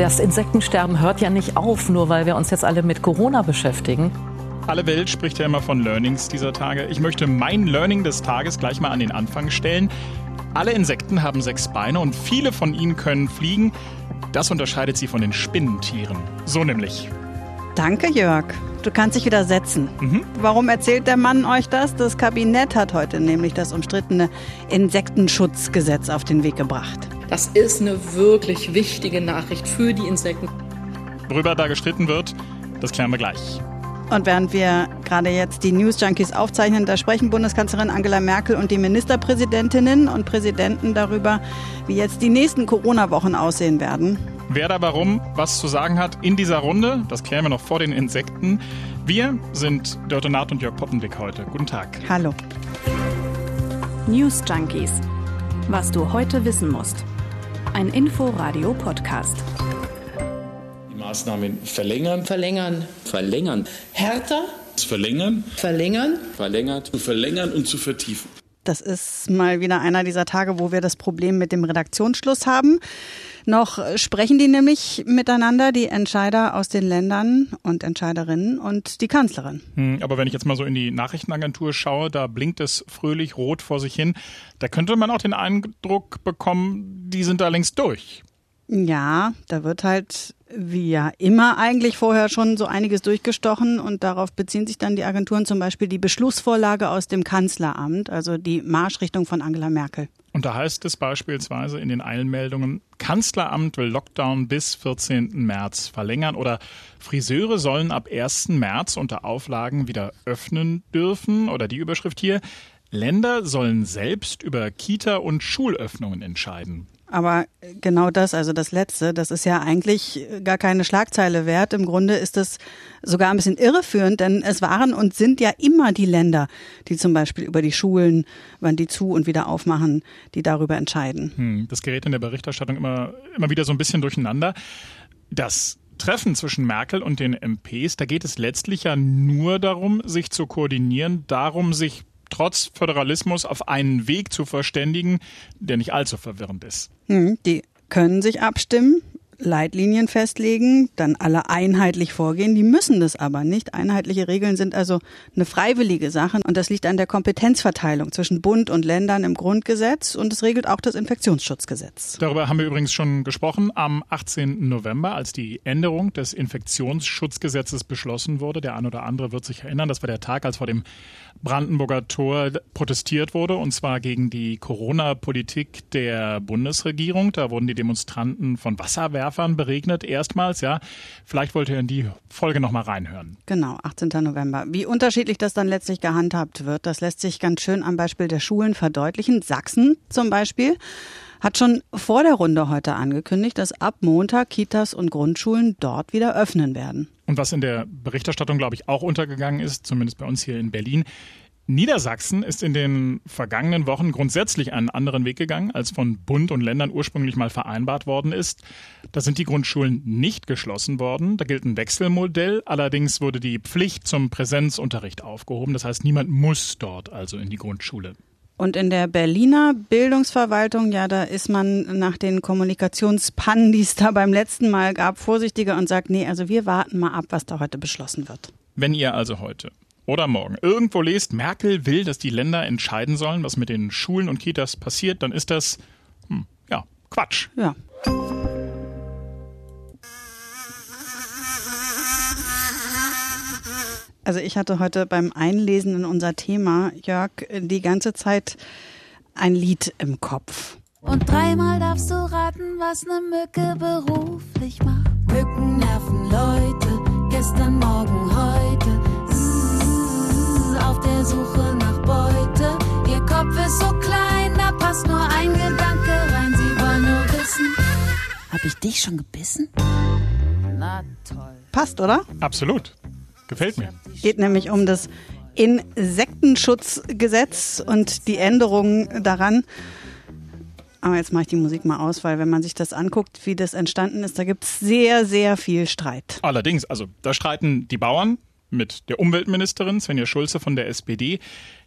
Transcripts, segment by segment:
Das Insektensterben hört ja nicht auf, nur weil wir uns jetzt alle mit Corona beschäftigen. Alle Welt spricht ja immer von Learnings dieser Tage. Ich möchte mein Learning des Tages gleich mal an den Anfang stellen. Alle Insekten haben sechs Beine und viele von ihnen können fliegen. Das unterscheidet sie von den Spinnentieren. So nämlich. Danke, Jörg. Du kannst dich wieder setzen. Mhm. Warum erzählt der Mann euch das? Das Kabinett hat heute nämlich das umstrittene Insektenschutzgesetz auf den Weg gebracht. Das ist eine wirklich wichtige Nachricht für die Insekten. Worüber da gestritten wird, das klären wir gleich. Und während wir gerade jetzt die News Junkies aufzeichnen, da sprechen Bundeskanzlerin Angela Merkel und die Ministerpräsidentinnen und Präsidenten darüber, wie jetzt die nächsten Corona-Wochen aussehen werden. Wer da warum was zu sagen hat in dieser Runde, das klären wir noch vor den Insekten. Wir sind Dörte Naht und Jörg Poppendick heute. Guten Tag. Hallo. News Junkies. Was du heute wissen musst. Ein Info-Radio-Podcast. Maßnahmen verlängern. Verlängern. Verlängern. Härter. Verlängern. Verlängern. Verlängert. Zu verlängern und zu vertiefen. Das ist mal wieder einer dieser Tage, wo wir das Problem mit dem Redaktionsschluss haben. Noch sprechen die nämlich miteinander, die Entscheider aus den Ländern und Entscheiderinnen und die Kanzlerin. Hm, aber wenn ich jetzt mal so in die Nachrichtenagentur schaue, da blinkt es fröhlich rot vor sich hin. Da könnte man auch den Eindruck bekommen, die sind da längst durch. Ja, da wird halt wie ja immer eigentlich vorher schon so einiges durchgestochen und darauf beziehen sich dann die Agenturen zum Beispiel die Beschlussvorlage aus dem Kanzleramt, also die Marschrichtung von Angela Merkel. Und da heißt es beispielsweise in den Eilmeldungen, Kanzleramt will Lockdown bis 14. März verlängern oder Friseure sollen ab 1. März unter Auflagen wieder öffnen dürfen oder die Überschrift hier, Länder sollen selbst über Kita- und Schulöffnungen entscheiden. Aber genau das, also das Letzte, das ist ja eigentlich gar keine Schlagzeile wert. Im Grunde ist das sogar ein bisschen irreführend, denn es waren und sind ja immer die Länder, die zum Beispiel über die Schulen, wann die zu und wieder aufmachen, die darüber entscheiden. Hm, das gerät in der Berichterstattung immer, immer wieder so ein bisschen durcheinander. Das Treffen zwischen Merkel und den MPs, da geht es letztlich ja nur darum, sich zu koordinieren, darum, sich trotz Föderalismus auf einen Weg zu verständigen, der nicht allzu verwirrend ist. Hm, die können sich abstimmen. Leitlinien festlegen, dann alle einheitlich vorgehen. Die müssen das aber nicht. Einheitliche Regeln sind also eine freiwillige Sache und das liegt an der Kompetenzverteilung zwischen Bund und Ländern im Grundgesetz und es regelt auch das Infektionsschutzgesetz. Darüber haben wir übrigens schon gesprochen am 18. November, als die Änderung des Infektionsschutzgesetzes beschlossen wurde. Der ein oder andere wird sich erinnern, das war der Tag, als vor dem Brandenburger Tor protestiert wurde, und zwar gegen die Corona-Politik der Bundesregierung. Da wurden die Demonstranten von Wasserwerfern beregnet, erstmals, ja. Vielleicht wollt ihr in die Folge nochmal reinhören. Genau, 18. November. Wie unterschiedlich das dann letztlich gehandhabt wird, das lässt sich ganz schön am Beispiel der Schulen verdeutlichen. Sachsen zum Beispiel hat schon vor der Runde heute angekündigt, dass ab Montag Kitas und Grundschulen dort wieder öffnen werden. Und was in der Berichterstattung, glaube ich, auch untergegangen ist, zumindest bei uns hier in Berlin, Niedersachsen ist in den vergangenen Wochen grundsätzlich einen anderen Weg gegangen, als von Bund und Ländern ursprünglich mal vereinbart worden ist. Da sind die Grundschulen nicht geschlossen worden. Da gilt ein Wechselmodell. Allerdings wurde die Pflicht zum Präsenzunterricht aufgehoben. Das heißt, niemand muss dort also in die Grundschule. Und in der Berliner Bildungsverwaltung, ja, da ist man nach den Kommunikationspannen, die es da beim letzten Mal gab, vorsichtiger und sagt, nee, also wir warten mal ab, was da heute beschlossen wird. Wenn ihr also heute oder morgen irgendwo lest, Merkel will, dass die Länder entscheiden sollen, was mit den Schulen und Kitas passiert, dann ist das, hm, ja, Quatsch. Ja. Also ich hatte heute beim Einlesen in unser Thema, Jörg, die ganze Zeit ein Lied im Kopf. Und dreimal darfst du raten, was eine Mücke beruflich macht. Mücken nerven Leute, gestern, morgen, heute. Zzz, auf der Suche nach Beute. Ihr Kopf ist so klein, da passt nur ein Gedanke rein. Sie wollen nur wissen. Hab ich dich schon gebissen? Na toll. Passt, oder? Absolut. Gefällt mir. Geht nämlich um das Insektenschutzgesetz und die Änderungen daran. Aber jetzt mache ich die Musik mal aus, weil wenn man sich das anguckt, wie das entstanden ist, da gibt es sehr, sehr viel Streit. Allerdings, also da streiten die Bauern, mit der Umweltministerin Svenja Schulze von der SPD.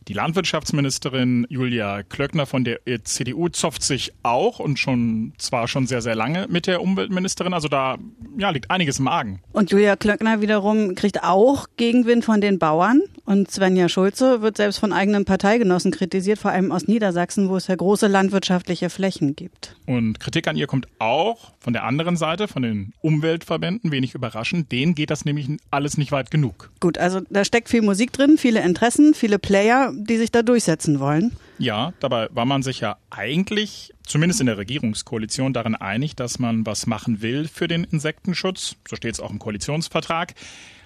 Die Landwirtschaftsministerin Julia Klöckner von der CDU zofft sich auch und schon zwar schon sehr, sehr lange mit der Umweltministerin. Also da ja, liegt einiges im Argen. Und Julia Klöckner wiederum kriegt auch Gegenwind von den Bauern. Und Svenja Schulze wird selbst von eigenen Parteigenossen kritisiert, vor allem aus Niedersachsen, wo es ja große landwirtschaftliche Flächen gibt. Und Kritik an ihr kommt auch von der anderen Seite, von den Umweltverbänden, wenig überraschend. Denen geht das nämlich alles nicht weit genug. Gut, also da steckt viel Musik drin, viele Interessen, viele Player die sich da durchsetzen wollen. Ja, dabei war man sich ja eigentlich, zumindest in der Regierungskoalition, darin einig, dass man was machen will für den Insektenschutz. So steht es auch im Koalitionsvertrag.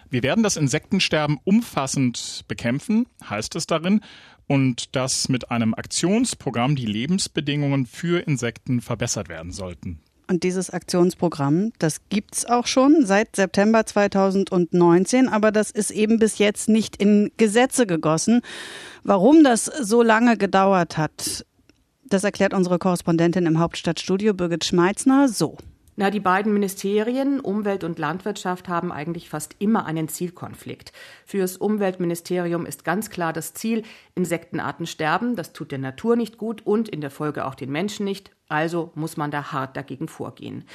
Wir werden das Insektensterben umfassend bekämpfen, heißt es darin, und dass mit einem Aktionsprogramm die Lebensbedingungen für Insekten verbessert werden sollten. Und dieses Aktionsprogramm, das gibt's auch schon seit September 2019, aber das ist eben bis jetzt nicht in Gesetze gegossen. Warum das so lange gedauert hat, das erklärt unsere Korrespondentin im Hauptstadtstudio Birgit Schmeitzner so. Na, die beiden Ministerien Umwelt und Landwirtschaft haben eigentlich fast immer einen Zielkonflikt. Fürs Umweltministerium ist ganz klar das Ziel, Insektenarten sterben, das tut der Natur nicht gut und in der Folge auch den Menschen nicht, also muss man da hart dagegen vorgehen.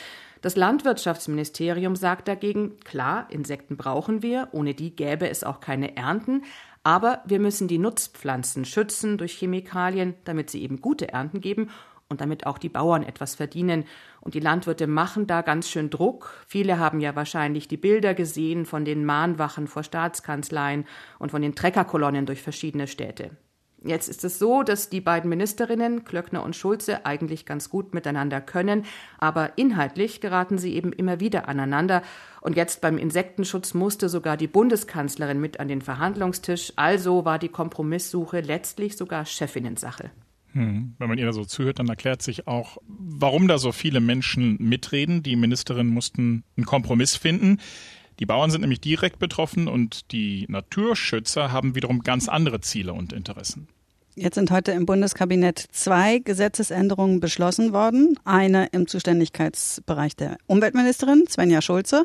Das Landwirtschaftsministerium sagt dagegen, klar, Insekten brauchen wir, ohne die gäbe es auch keine Ernten, aber wir müssen die Nutzpflanzen schützen durch Chemikalien, damit sie eben gute Ernten geben und damit auch die Bauern etwas verdienen. Und die Landwirte machen da ganz schön Druck. Viele haben ja wahrscheinlich die Bilder gesehen von den Mahnwachen vor Staatskanzleien und von den Treckerkolonnen durch verschiedene Städte. Jetzt ist es so, dass die beiden Ministerinnen, Klöckner und Schulze, eigentlich ganz gut miteinander können, aber inhaltlich geraten sie eben immer wieder aneinander. Und jetzt beim Insektenschutz musste sogar die Bundeskanzlerin mit an den Verhandlungstisch, also war die Kompromisssuche letztlich sogar Chefinnensache. Hm. Wenn man ihr da so zuhört, dann erklärt sich auch, warum da so viele Menschen mitreden. Die Ministerinnen mussten einen Kompromiss finden. Die Bauern sind nämlich direkt betroffen und die Naturschützer haben wiederum ganz andere Ziele und Interessen. Jetzt sind heute im Bundeskabinett zwei Gesetzesänderungen beschlossen worden. Eine im Zuständigkeitsbereich der Umweltministerin Svenja Schulze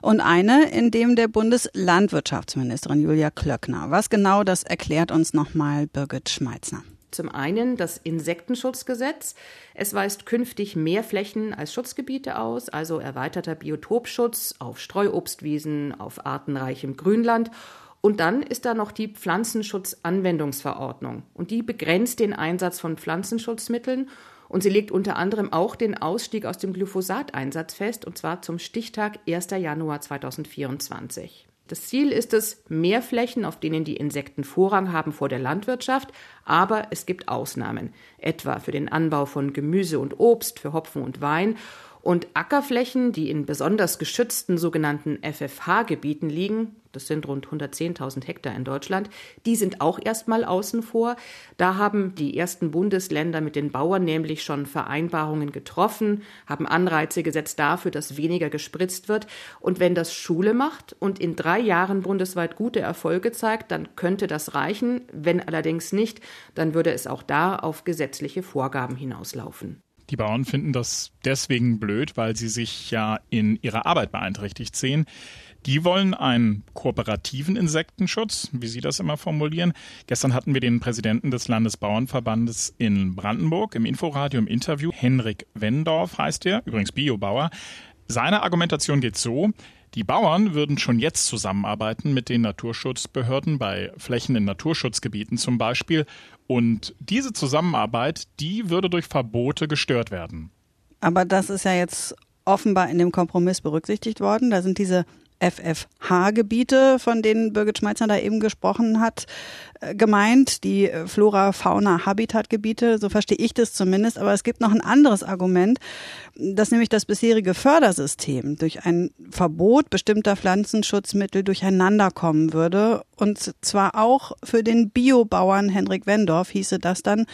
und eine in dem der Bundeslandwirtschaftsministerin Julia Klöckner. Was genau das erklärt uns nochmal Birgit Schmeitzner. Zum einen das Insektenschutzgesetz. Es weist künftig mehr Flächen als Schutzgebiete aus, also erweiterter Biotopschutz auf Streuobstwiesen, auf artenreichem Grünland. Und dann ist da noch die Pflanzenschutzanwendungsverordnung. Und die begrenzt den Einsatz von Pflanzenschutzmitteln und sie legt unter anderem auch den Ausstieg aus dem Glyphosateinsatz fest, und zwar zum Stichtag 1. Januar 2024. Das Ziel ist es, mehr Flächen, auf denen die Insekten Vorrang haben vor der Landwirtschaft, aber es gibt Ausnahmen, etwa für den Anbau von Gemüse und Obst, für Hopfen und Wein und Ackerflächen, die in besonders geschützten sogenannten FFH-Gebieten liegen, das sind rund 110.000 Hektar in Deutschland, die sind auch erstmal außen vor. Da haben die ersten Bundesländer mit den Bauern nämlich schon Vereinbarungen getroffen, haben Anreize gesetzt dafür, dass weniger gespritzt wird. Und wenn das Schule macht und in drei Jahren bundesweit gute Erfolge zeigt, dann könnte das reichen. Wenn allerdings nicht, dann würde es auch da auf gesetzliche Vorgaben hinauslaufen. Die Bauern finden das deswegen blöd, weil sie sich ja in ihrer Arbeit beeinträchtigt sehen. Die wollen einen kooperativen Insektenschutz, wie Sie das immer formulieren. Gestern hatten wir den Präsidenten des Landesbauernverbandes in Brandenburg im Inforadio im Interview. Henrik Wendorf heißt er, übrigens Biobauer. Seine Argumentation geht so, die Bauern würden schon jetzt zusammenarbeiten mit den Naturschutzbehörden bei Flächen in Naturschutzgebieten zum Beispiel. Und diese Zusammenarbeit, die würde durch Verbote gestört werden. Aber das ist ja jetzt offenbar in dem Kompromiss berücksichtigt worden. Da sind diese FFH-Gebiete, von denen Birgit Schmeizner da eben gesprochen hat, äh, gemeint, die äh, Flora-Fauna-Habitat-Gebiete, so verstehe ich das zumindest. Aber es gibt noch ein anderes Argument, dass nämlich das bisherige Fördersystem durch ein Verbot bestimmter Pflanzenschutzmittel durcheinander kommen würde und zwar auch für den Biobauern Henrik Wendorf hieße das dann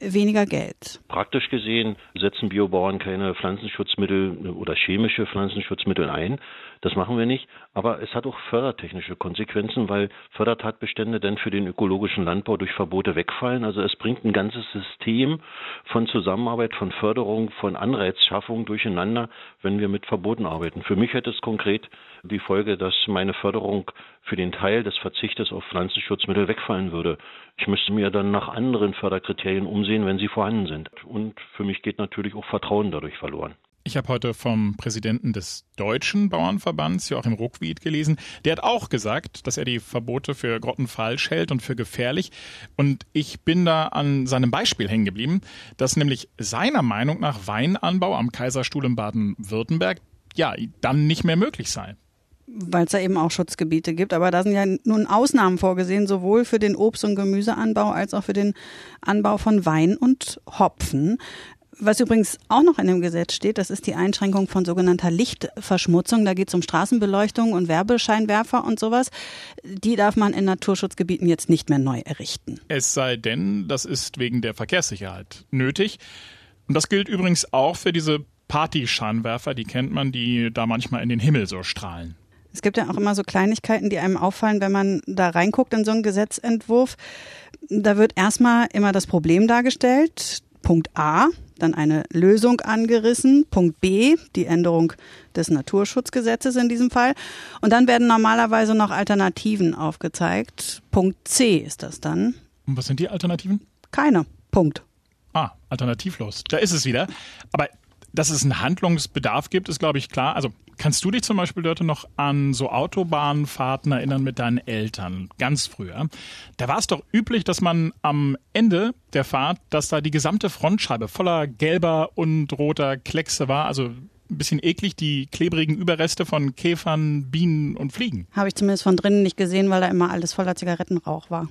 weniger Geld. Praktisch gesehen setzen Biobauern keine Pflanzenschutzmittel oder chemische Pflanzenschutzmittel ein. Das machen wir nicht. Aber es hat auch fördertechnische Konsequenzen, weil Fördertatbestände dann für den ökologischen Landbau durch Verbote wegfallen. Also es bringt ein ganzes System von Zusammenarbeit, von Förderung, von Anreizschaffung durcheinander, wenn wir mit Verboten arbeiten. Für mich hätte es konkret die Folge, dass meine Förderung für den Teil des Verzichtes auf Pflanzenschutzmittel wegfallen würde. Ich müsste mir dann nach anderen Förderkriterien umsehen, wenn sie vorhanden sind. Und für mich geht natürlich auch Vertrauen dadurch verloren. Ich habe heute vom Präsidenten des Deutschen Bauernverbands, Joachim Ruckwied, gelesen. Der hat auch gesagt, dass er die Verbote für grottenfalsch hält und für gefährlich. Und ich bin da an seinem Beispiel hängen geblieben, dass nämlich seiner Meinung nach Weinanbau am Kaiserstuhl in Baden-Württemberg ja dann nicht mehr möglich sei weil es da eben auch Schutzgebiete gibt. Aber da sind ja nun Ausnahmen vorgesehen, sowohl für den Obst- und Gemüseanbau als auch für den Anbau von Wein und Hopfen. Was übrigens auch noch in dem Gesetz steht, das ist die Einschränkung von sogenannter Lichtverschmutzung. Da geht es um Straßenbeleuchtung und Werbescheinwerfer und sowas. Die darf man in Naturschutzgebieten jetzt nicht mehr neu errichten. Es sei denn, das ist wegen der Verkehrssicherheit nötig. Und das gilt übrigens auch für diese Partyscheinwerfer, die kennt man, die da manchmal in den Himmel so strahlen. Es gibt ja auch immer so Kleinigkeiten, die einem auffallen, wenn man da reinguckt in so einen Gesetzentwurf. Da wird erstmal immer das Problem dargestellt. Punkt A, dann eine Lösung angerissen. Punkt B, die Änderung des Naturschutzgesetzes in diesem Fall. Und dann werden normalerweise noch Alternativen aufgezeigt. Punkt C ist das dann. Und was sind die Alternativen? Keine. Punkt. Ah, alternativlos. Da ist es wieder. Aber dass es einen Handlungsbedarf gibt, ist, glaube ich, klar. Also kannst du dich zum Beispiel, Dörte, noch an so Autobahnfahrten erinnern mit deinen Eltern, ganz früher? Da war es doch üblich, dass man am Ende der Fahrt, dass da die gesamte Frontscheibe voller gelber und roter Kleckse war, also ein bisschen eklig, die klebrigen Überreste von Käfern, Bienen und Fliegen. Habe ich zumindest von drinnen nicht gesehen, weil da immer alles voller Zigarettenrauch war.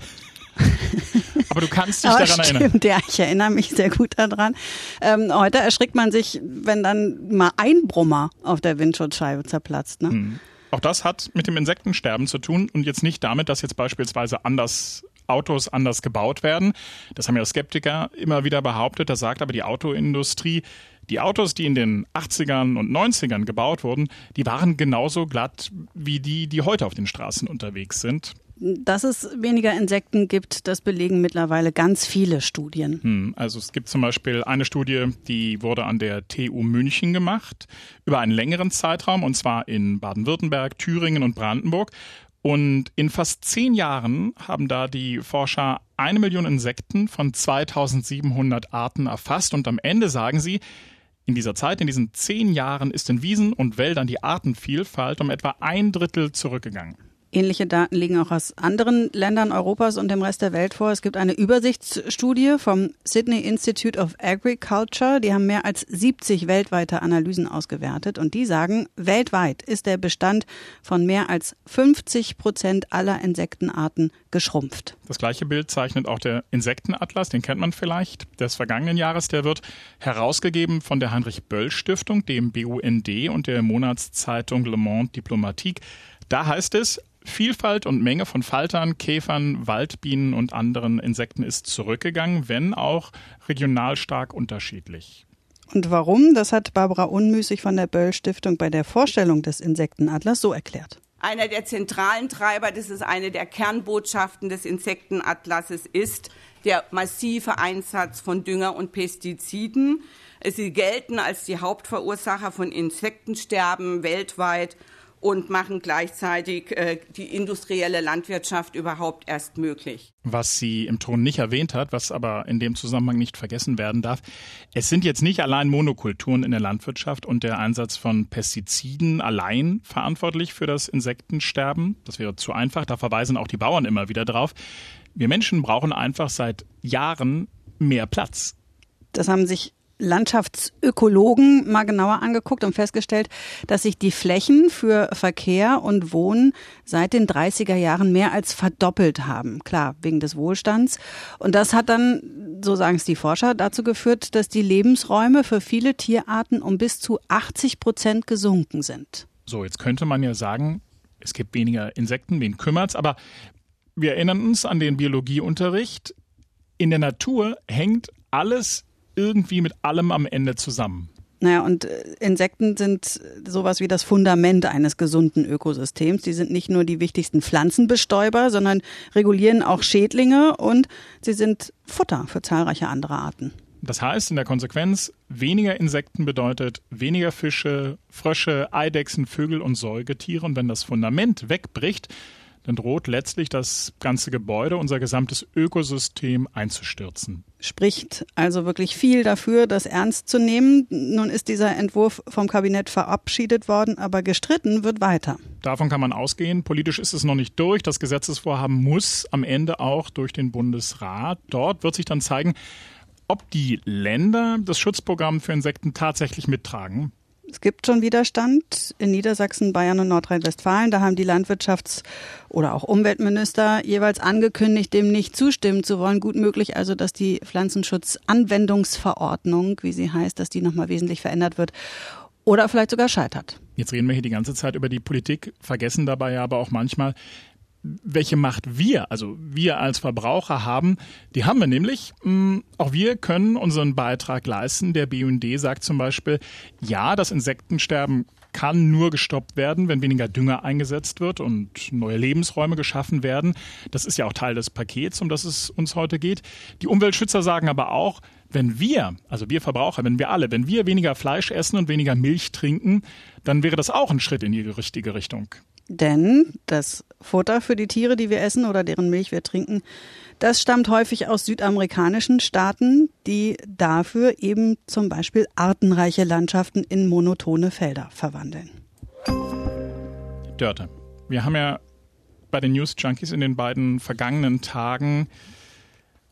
Aber du kannst dich Aber daran stimmt, erinnern. Ja, ich erinnere mich sehr gut daran. Ähm, heute erschrickt man sich, wenn dann mal ein Brummer auf der Windschutzscheibe zerplatzt. Ne? Hm. Auch das hat mit dem Insektensterben zu tun und jetzt nicht damit, dass jetzt beispielsweise anders Autos anders gebaut werden. Das haben ja Skeptiker immer wieder behauptet. Das sagt aber die Autoindustrie. Die Autos, die in den 80ern und 90ern gebaut wurden, die waren genauso glatt wie die, die heute auf den Straßen unterwegs sind. Dass es weniger Insekten gibt, das belegen mittlerweile ganz viele Studien. Hm, also es gibt zum Beispiel eine Studie, die wurde an der TU München gemacht, über einen längeren Zeitraum, und zwar in Baden-Württemberg, Thüringen und Brandenburg. Und in fast zehn Jahren haben da die Forscher eine Million Insekten von 2700 Arten erfasst. Und am Ende sagen sie, in dieser Zeit, in diesen zehn Jahren, ist in Wiesen und Wäldern die Artenvielfalt um etwa ein Drittel zurückgegangen. Ähnliche Daten liegen auch aus anderen Ländern Europas und dem Rest der Welt vor. Es gibt eine Übersichtsstudie vom Sydney Institute of Agriculture. Die haben mehr als 70 weltweite Analysen ausgewertet und die sagen, weltweit ist der Bestand von mehr als 50 Prozent aller Insektenarten geschrumpft. Das gleiche Bild zeichnet auch der Insektenatlas, den kennt man vielleicht, des vergangenen Jahres. Der wird herausgegeben von der Heinrich Böll Stiftung, dem BUND und der Monatszeitung Le Monde Diplomatique. Da heißt es, Vielfalt und Menge von Faltern, Käfern, Waldbienen und anderen Insekten ist zurückgegangen, wenn auch regional stark unterschiedlich. Und warum? Das hat Barbara Unmüßig von der Böll Stiftung bei der Vorstellung des Insektenatlas so erklärt. Einer der zentralen Treiber, das ist eine der Kernbotschaften des Insektenatlases, ist der massive Einsatz von Dünger und Pestiziden. Sie gelten als die Hauptverursacher von Insektensterben weltweit und machen gleichzeitig äh, die industrielle Landwirtschaft überhaupt erst möglich. Was sie im Ton nicht erwähnt hat, was aber in dem Zusammenhang nicht vergessen werden darf, es sind jetzt nicht allein Monokulturen in der Landwirtschaft und der Einsatz von Pestiziden allein verantwortlich für das Insektensterben. Das wäre zu einfach, da verweisen auch die Bauern immer wieder drauf. Wir Menschen brauchen einfach seit Jahren mehr Platz. Das haben sich Landschaftsökologen mal genauer angeguckt und festgestellt, dass sich die Flächen für Verkehr und Wohnen seit den 30er Jahren mehr als verdoppelt haben. Klar, wegen des Wohlstands. Und das hat dann, so sagen es die Forscher, dazu geführt, dass die Lebensräume für viele Tierarten um bis zu 80 Prozent gesunken sind. So, jetzt könnte man ja sagen, es gibt weniger Insekten, wen kümmert's, aber wir erinnern uns an den Biologieunterricht. In der Natur hängt alles irgendwie mit allem am Ende zusammen. Naja, und äh, Insekten sind sowas wie das Fundament eines gesunden Ökosystems. Die sind nicht nur die wichtigsten Pflanzenbestäuber, sondern regulieren auch Schädlinge und sie sind Futter für zahlreiche andere Arten. Das heißt in der Konsequenz, weniger Insekten bedeutet weniger Fische, Frösche, Eidechsen, Vögel und Säugetiere. Und wenn das Fundament wegbricht, dann droht letztlich das ganze Gebäude, unser gesamtes Ökosystem einzustürzen. Spricht also wirklich viel dafür, das ernst zu nehmen. Nun ist dieser Entwurf vom Kabinett verabschiedet worden, aber gestritten wird weiter. Davon kann man ausgehen. Politisch ist es noch nicht durch. Das Gesetzesvorhaben muss am Ende auch durch den Bundesrat. Dort wird sich dann zeigen, ob die Länder das Schutzprogramm für Insekten tatsächlich mittragen. Es gibt schon Widerstand in Niedersachsen, Bayern und Nordrhein-Westfalen. Da haben die Landwirtschafts- oder auch Umweltminister jeweils angekündigt, dem nicht zustimmen zu wollen. Gut möglich also, dass die Pflanzenschutzanwendungsverordnung, wie sie heißt, dass die nochmal wesentlich verändert wird oder vielleicht sogar scheitert. Jetzt reden wir hier die ganze Zeit über die Politik, vergessen dabei aber auch manchmal, welche Macht wir, also wir als Verbraucher haben, die haben wir nämlich. Mm, auch wir können unseren Beitrag leisten. Der BUND sagt zum Beispiel, ja, das Insektensterben kann nur gestoppt werden, wenn weniger Dünger eingesetzt wird und neue Lebensräume geschaffen werden. Das ist ja auch Teil des Pakets, um das es uns heute geht. Die Umweltschützer sagen aber auch, wenn wir, also wir Verbraucher, wenn wir alle, wenn wir weniger Fleisch essen und weniger Milch trinken, dann wäre das auch ein Schritt in die richtige Richtung. Denn das Futter für die Tiere, die wir essen oder deren Milch wir trinken, das stammt häufig aus südamerikanischen Staaten, die dafür eben zum Beispiel artenreiche Landschaften in monotone Felder verwandeln. Dörte, wir haben ja bei den News Junkies in den beiden vergangenen Tagen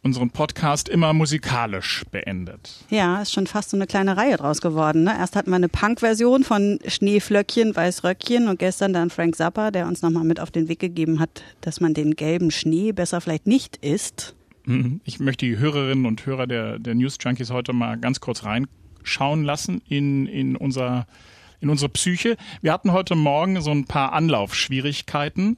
unseren Podcast immer musikalisch beendet. Ja, ist schon fast so eine kleine Reihe draus geworden. Ne? Erst hatten wir eine Punk-Version von Schneeflöckchen, Weißröckchen und gestern dann Frank Zappa, der uns nochmal mit auf den Weg gegeben hat, dass man den gelben Schnee besser vielleicht nicht isst. Mhm. Ich möchte die Hörerinnen und Hörer der, der News Junkies heute mal ganz kurz reinschauen lassen in, in unser in unsere Psyche. Wir hatten heute Morgen so ein paar Anlaufschwierigkeiten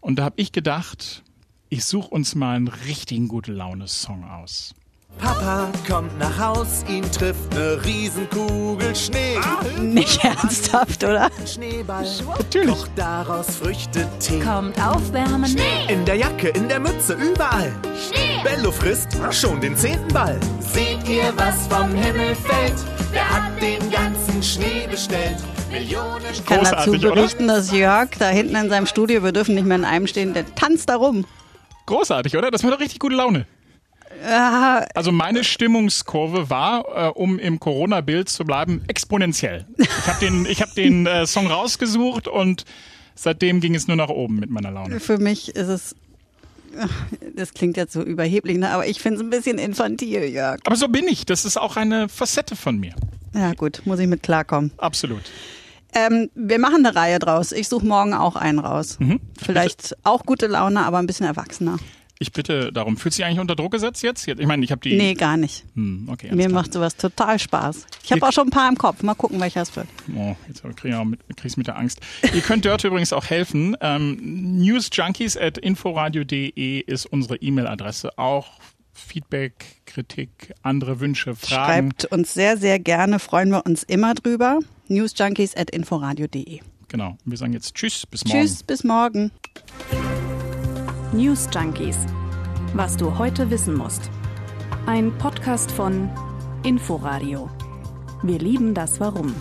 und da habe ich gedacht, ich suche uns mal einen richtigen gute Laune-Song aus. Papa kommt nach Haus, ihn trifft eine Riesenkugel Schnee. Nicht ernsthaft, oder? Schneeball, Natürlich. kocht daraus Früchtetee. Kommt aufwärmen. Schnee. In der Jacke, in der Mütze, überall. Schnee. Bello frisst schon den zehnten Ball. Seht ihr, was vom Himmel fällt? Wer hat den ganzen Schnee bestellt? Millionen Ich kann dazu Großartig, oder? berichten, dass Jörg da hinten in seinem Studio, wir dürfen nicht mehr in einem stehen, der tanzt da rum. Großartig, oder? Das war doch richtig gute Laune. Ja, Also meine Stimmungskurve war, äh, um im Corona-Bild zu bleiben, exponentiell. Ich habe den, ich hab den äh, Song rausgesucht und seitdem ging es nur nach oben mit meiner Laune. für mich ist es, ach, das klingt jetzt so überheblich, ne? aber ich finde es ein bisschen infantil, Jörg. Aber so bin ich. Das ist auch eine Facette von mir. Ja gut, muss ich mit klarkommen. Absolut. Ähm, wir machen eine Reihe draus. Ich suche morgen auch einen raus. Mhm. Vielleicht auch gute Laune, aber ein bisschen erwachsener. Ich bitte darum. Fühlt sich eigentlich unter Druck gesetzt jetzt? Ich meine, ich habe die. Nee, gar nicht. Hm, okay, Mir klar. macht sowas total Spaß. Ich habe auch schon ein paar im Kopf. Mal gucken, welcher es wird. Oh, jetzt krieg ich auch mit, krieg's mit der Angst. Ihr könnt Dörte übrigens auch helfen. Ähm, newsjunkies at inforadio.de ist unsere E-Mail-Adresse. Auch Feedback, Kritik, andere Wünsche, Fragen. Schreibt uns sehr, sehr gerne. Freuen wir uns immer drüber. Newsjunkies at inforadio.de. Genau. Wir sagen jetzt Tschüss, bis morgen. Tschüss, bis morgen. News Junkies. Was du heute wissen musst. Ein Podcast von Inforadio. Wir lieben das Warum.